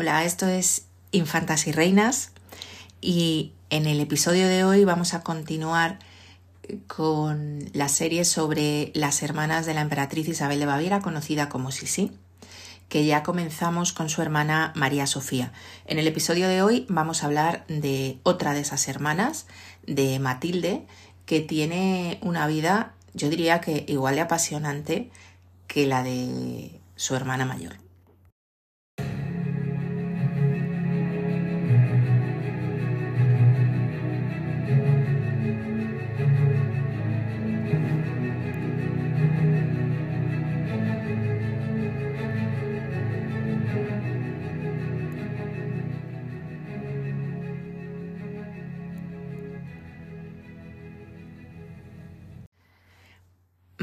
Hola, esto es Infantas y Reinas y en el episodio de hoy vamos a continuar con la serie sobre las hermanas de la emperatriz Isabel de Baviera, conocida como Sisi, que ya comenzamos con su hermana María Sofía. En el episodio de hoy vamos a hablar de otra de esas hermanas, de Matilde, que tiene una vida, yo diría que igual de apasionante que la de su hermana mayor.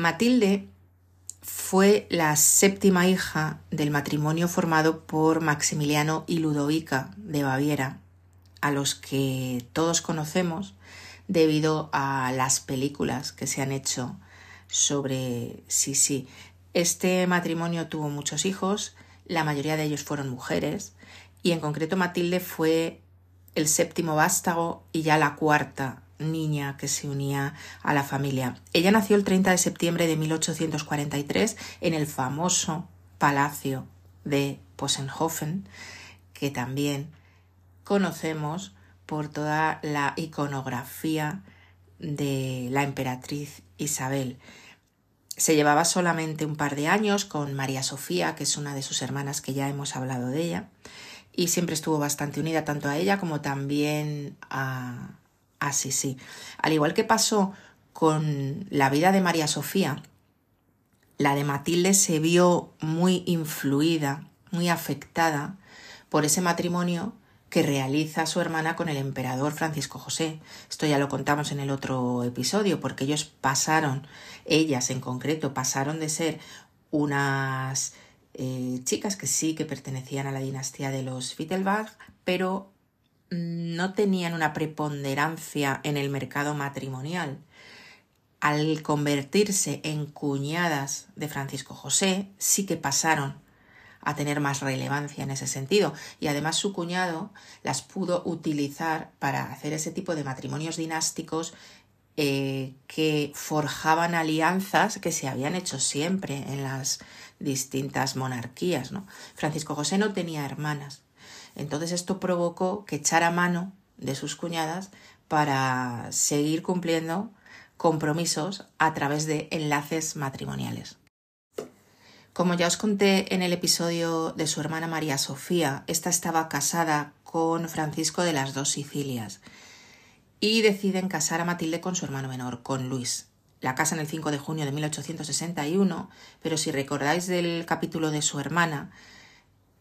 Matilde fue la séptima hija del matrimonio formado por Maximiliano y Ludovica de Baviera, a los que todos conocemos debido a las películas que se han hecho sobre Sisi. Este matrimonio tuvo muchos hijos, la mayoría de ellos fueron mujeres, y en concreto Matilde fue el séptimo vástago y ya la cuarta niña que se unía a la familia. Ella nació el 30 de septiembre de 1843 en el famoso Palacio de Posenhofen, que también conocemos por toda la iconografía de la emperatriz Isabel. Se llevaba solamente un par de años con María Sofía, que es una de sus hermanas que ya hemos hablado de ella, y siempre estuvo bastante unida tanto a ella como también a, Así, sí. Al igual que pasó con la vida de María Sofía, la de Matilde se vio muy influida, muy afectada por ese matrimonio que realiza su hermana con el emperador Francisco José. Esto ya lo contamos en el otro episodio, porque ellos pasaron, ellas en concreto, pasaron de ser unas eh, chicas que sí que pertenecían a la dinastía de los Wittelbach, pero no tenían una preponderancia en el mercado matrimonial. Al convertirse en cuñadas de Francisco José, sí que pasaron a tener más relevancia en ese sentido. Y además su cuñado las pudo utilizar para hacer ese tipo de matrimonios dinásticos eh, que forjaban alianzas que se habían hecho siempre en las distintas monarquías. Francisco José no tenía hermanas, entonces esto provocó que echara mano de sus cuñadas para seguir cumpliendo compromisos a través de enlaces matrimoniales. Como ya os conté en el episodio de su hermana María Sofía, esta estaba casada con Francisco de las dos Sicilias y deciden casar a Matilde con su hermano menor, con Luis. La casan el 5 de junio de 1861, pero si recordáis del capítulo de su hermana,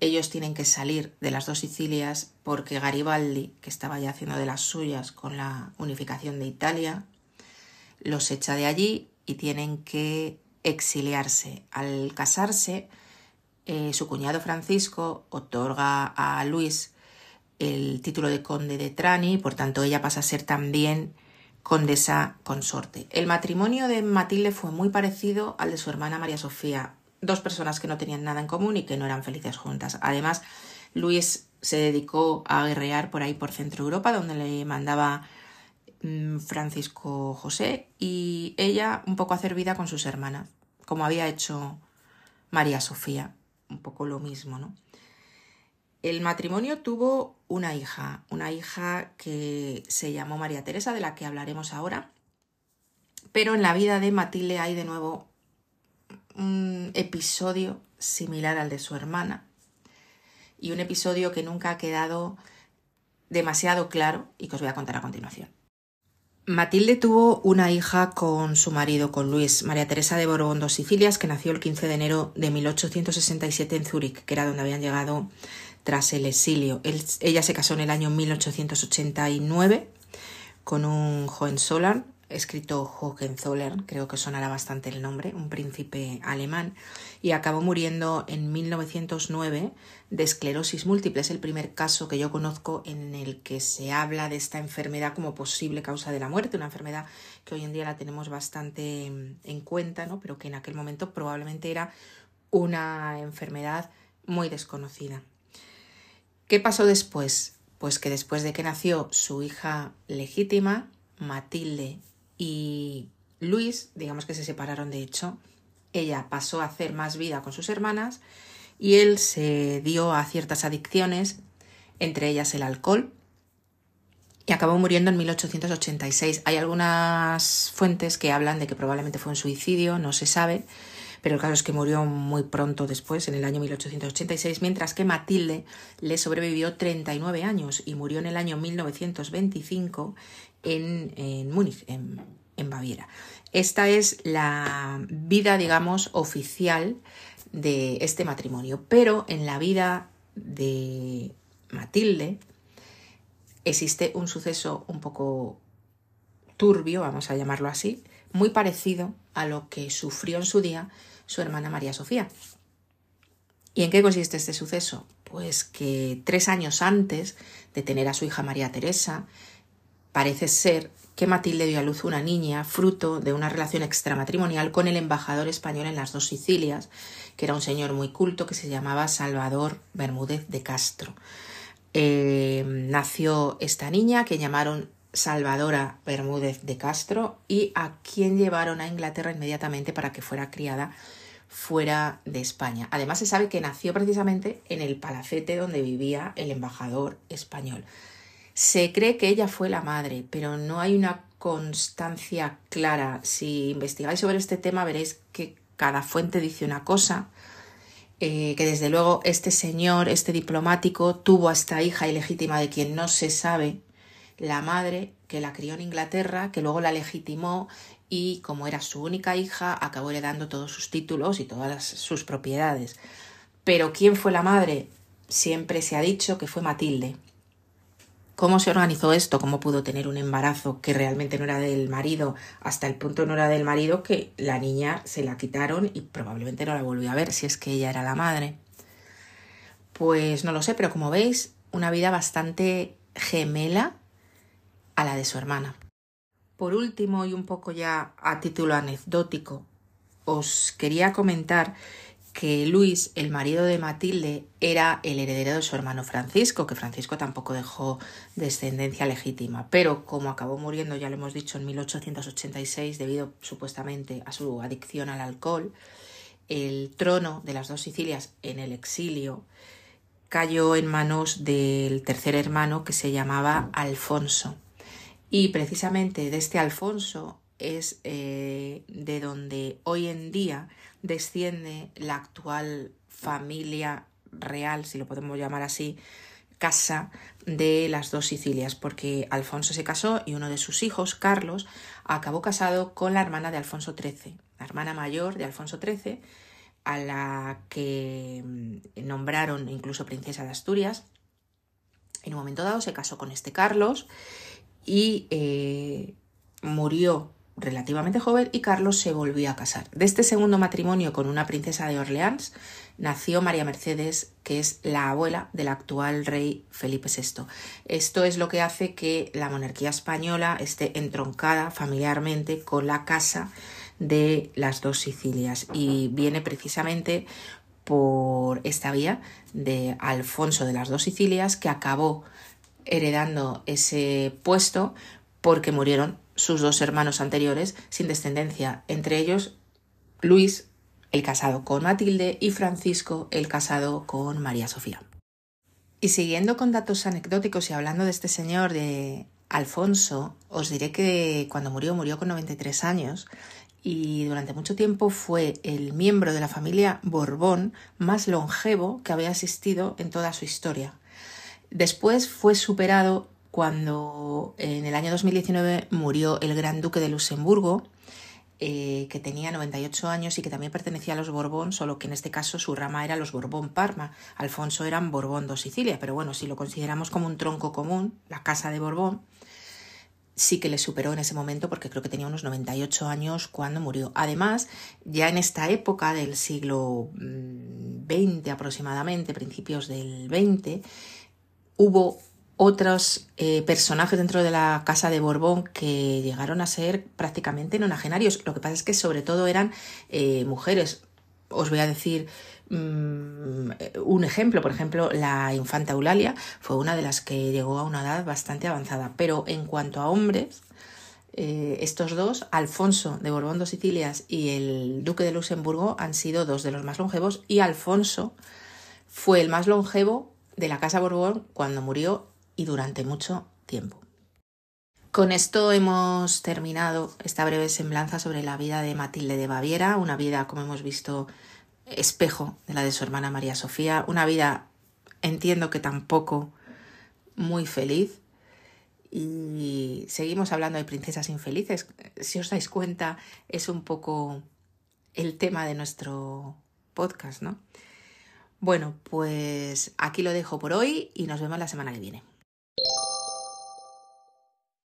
ellos tienen que salir de las dos Sicilias porque Garibaldi, que estaba ya haciendo de las suyas con la unificación de Italia, los echa de allí y tienen que exiliarse. Al casarse, eh, su cuñado Francisco otorga a Luis el título de conde de Trani, por tanto ella pasa a ser también condesa consorte. El matrimonio de Matilde fue muy parecido al de su hermana María Sofía, dos personas que no tenían nada en común y que no eran felices juntas. Además, Luis se dedicó a guerrear por ahí por Centro Europa, donde le mandaba mm, Francisco José, y ella un poco a hacer vida con sus hermanas, como había hecho María Sofía, un poco lo mismo, ¿no? El matrimonio tuvo una hija, una hija que se llamó María Teresa, de la que hablaremos ahora, pero en la vida de Matilde hay de nuevo un episodio similar al de su hermana y un episodio que nunca ha quedado demasiado claro y que os voy a contar a continuación. Matilde tuvo una hija con su marido, con Luis, María Teresa de Borbón dos Sicilias, que nació el 15 de enero de 1867 en Zúrich, que era donde habían llegado tras el exilio. ella se casó en el año 1889 con un joven Solar escrito Hohenzollern, creo que sonará bastante el nombre, un príncipe alemán, y acabó muriendo en 1909 de esclerosis múltiple. Es el primer caso que yo conozco en el que se habla de esta enfermedad como posible causa de la muerte, una enfermedad que hoy en día la tenemos bastante en cuenta, ¿no? pero que en aquel momento probablemente era una enfermedad muy desconocida. ¿Qué pasó después? Pues que después de que nació su hija legítima, Matilde y Luis, digamos que se separaron de hecho, ella pasó a hacer más vida con sus hermanas y él se dio a ciertas adicciones, entre ellas el alcohol, y acabó muriendo en 1886. Hay algunas fuentes que hablan de que probablemente fue un suicidio, no se sabe, pero el caso es que murió muy pronto después, en el año 1886, mientras que Matilde le sobrevivió 39 años y murió en el año 1925 en, en Múnich, en, en Baviera. Esta es la vida, digamos, oficial de este matrimonio, pero en la vida de Matilde existe un suceso un poco turbio, vamos a llamarlo así, muy parecido a lo que sufrió en su día su hermana María Sofía. ¿Y en qué consiste este suceso? Pues que tres años antes de tener a su hija María Teresa, parece ser que Matilde dio a luz una niña fruto de una relación extramatrimonial con el embajador español en las dos Sicilias, que era un señor muy culto que se llamaba Salvador Bermúdez de Castro. Eh, nació esta niña que llamaron Salvadora Bermúdez de Castro y a quien llevaron a Inglaterra inmediatamente para que fuera criada fuera de España. Además se sabe que nació precisamente en el palacete donde vivía el embajador español. Se cree que ella fue la madre, pero no hay una constancia clara. Si investigáis sobre este tema veréis que cada fuente dice una cosa, eh, que desde luego este señor, este diplomático, tuvo a esta hija ilegítima de quien no se sabe, la madre que la crió en Inglaterra, que luego la legitimó y como era su única hija, acabó heredando todos sus títulos y todas sus propiedades. Pero ¿quién fue la madre? Siempre se ha dicho que fue Matilde. ¿Cómo se organizó esto? ¿Cómo pudo tener un embarazo que realmente no era del marido? Hasta el punto no era del marido que la niña se la quitaron y probablemente no la volvió a ver si es que ella era la madre. Pues no lo sé, pero como veis, una vida bastante gemela a la de su hermana. Por último, y un poco ya a título anecdótico, os quería comentar que Luis, el marido de Matilde, era el heredero de su hermano Francisco, que Francisco tampoco dejó descendencia legítima, pero como acabó muriendo, ya lo hemos dicho, en 1886, debido supuestamente a su adicción al alcohol, el trono de las dos Sicilias en el exilio cayó en manos del tercer hermano que se llamaba Alfonso. Y precisamente de este Alfonso es eh, de donde hoy en día desciende la actual familia real, si lo podemos llamar así, casa de las dos Sicilias, porque Alfonso se casó y uno de sus hijos, Carlos, acabó casado con la hermana de Alfonso XIII, la hermana mayor de Alfonso XIII, a la que mm, nombraron incluso princesa de Asturias. En un momento dado se casó con este Carlos y eh, murió relativamente joven y Carlos se volvió a casar. De este segundo matrimonio con una princesa de Orleans nació María Mercedes, que es la abuela del actual rey Felipe VI. Esto es lo que hace que la monarquía española esté entroncada familiarmente con la casa de las dos Sicilias y viene precisamente por esta vía de Alfonso de las dos Sicilias que acabó heredando ese puesto porque murieron sus dos hermanos anteriores sin descendencia, entre ellos Luis, el casado con Matilde, y Francisco, el casado con María Sofía. Y siguiendo con datos anecdóticos y hablando de este señor de Alfonso, os diré que cuando murió murió con 93 años y durante mucho tiempo fue el miembro de la familia Borbón más longevo que había existido en toda su historia. Después fue superado cuando en el año 2019 murió el gran duque de Luxemburgo, eh, que tenía 98 años y que también pertenecía a los Borbón, solo que en este caso su rama era los Borbón Parma. Alfonso eran Borbón de Sicilia, pero bueno, si lo consideramos como un tronco común, la casa de Borbón, sí que le superó en ese momento porque creo que tenía unos 98 años cuando murió. Además, ya en esta época del siglo XX mm, aproximadamente, principios del XX, hubo otros eh, personajes dentro de la casa de Borbón que llegaron a ser prácticamente nonagenarios. Lo que pasa es que sobre todo eran eh, mujeres os voy a decir mm, un ejemplo. Por ejemplo, la infanta Eulalia fue una de las que llegó a una edad bastante avanzada. Pero en cuanto a hombres, eh, estos dos, Alfonso de Borbón dos Sicilias y el duque de Luxemburgo, han sido dos de los más longevos y Alfonso fue el más longevo de la Casa Borbón cuando murió y durante mucho tiempo. Con esto hemos terminado esta breve semblanza sobre la vida de Matilde de Baviera, una vida, como hemos visto, espejo de la de su hermana María Sofía, una vida, entiendo que tampoco muy feliz. Y seguimos hablando de princesas infelices. Si os dais cuenta, es un poco el tema de nuestro podcast, ¿no? Bueno, pues aquí lo dejo por hoy y nos vemos la semana que viene.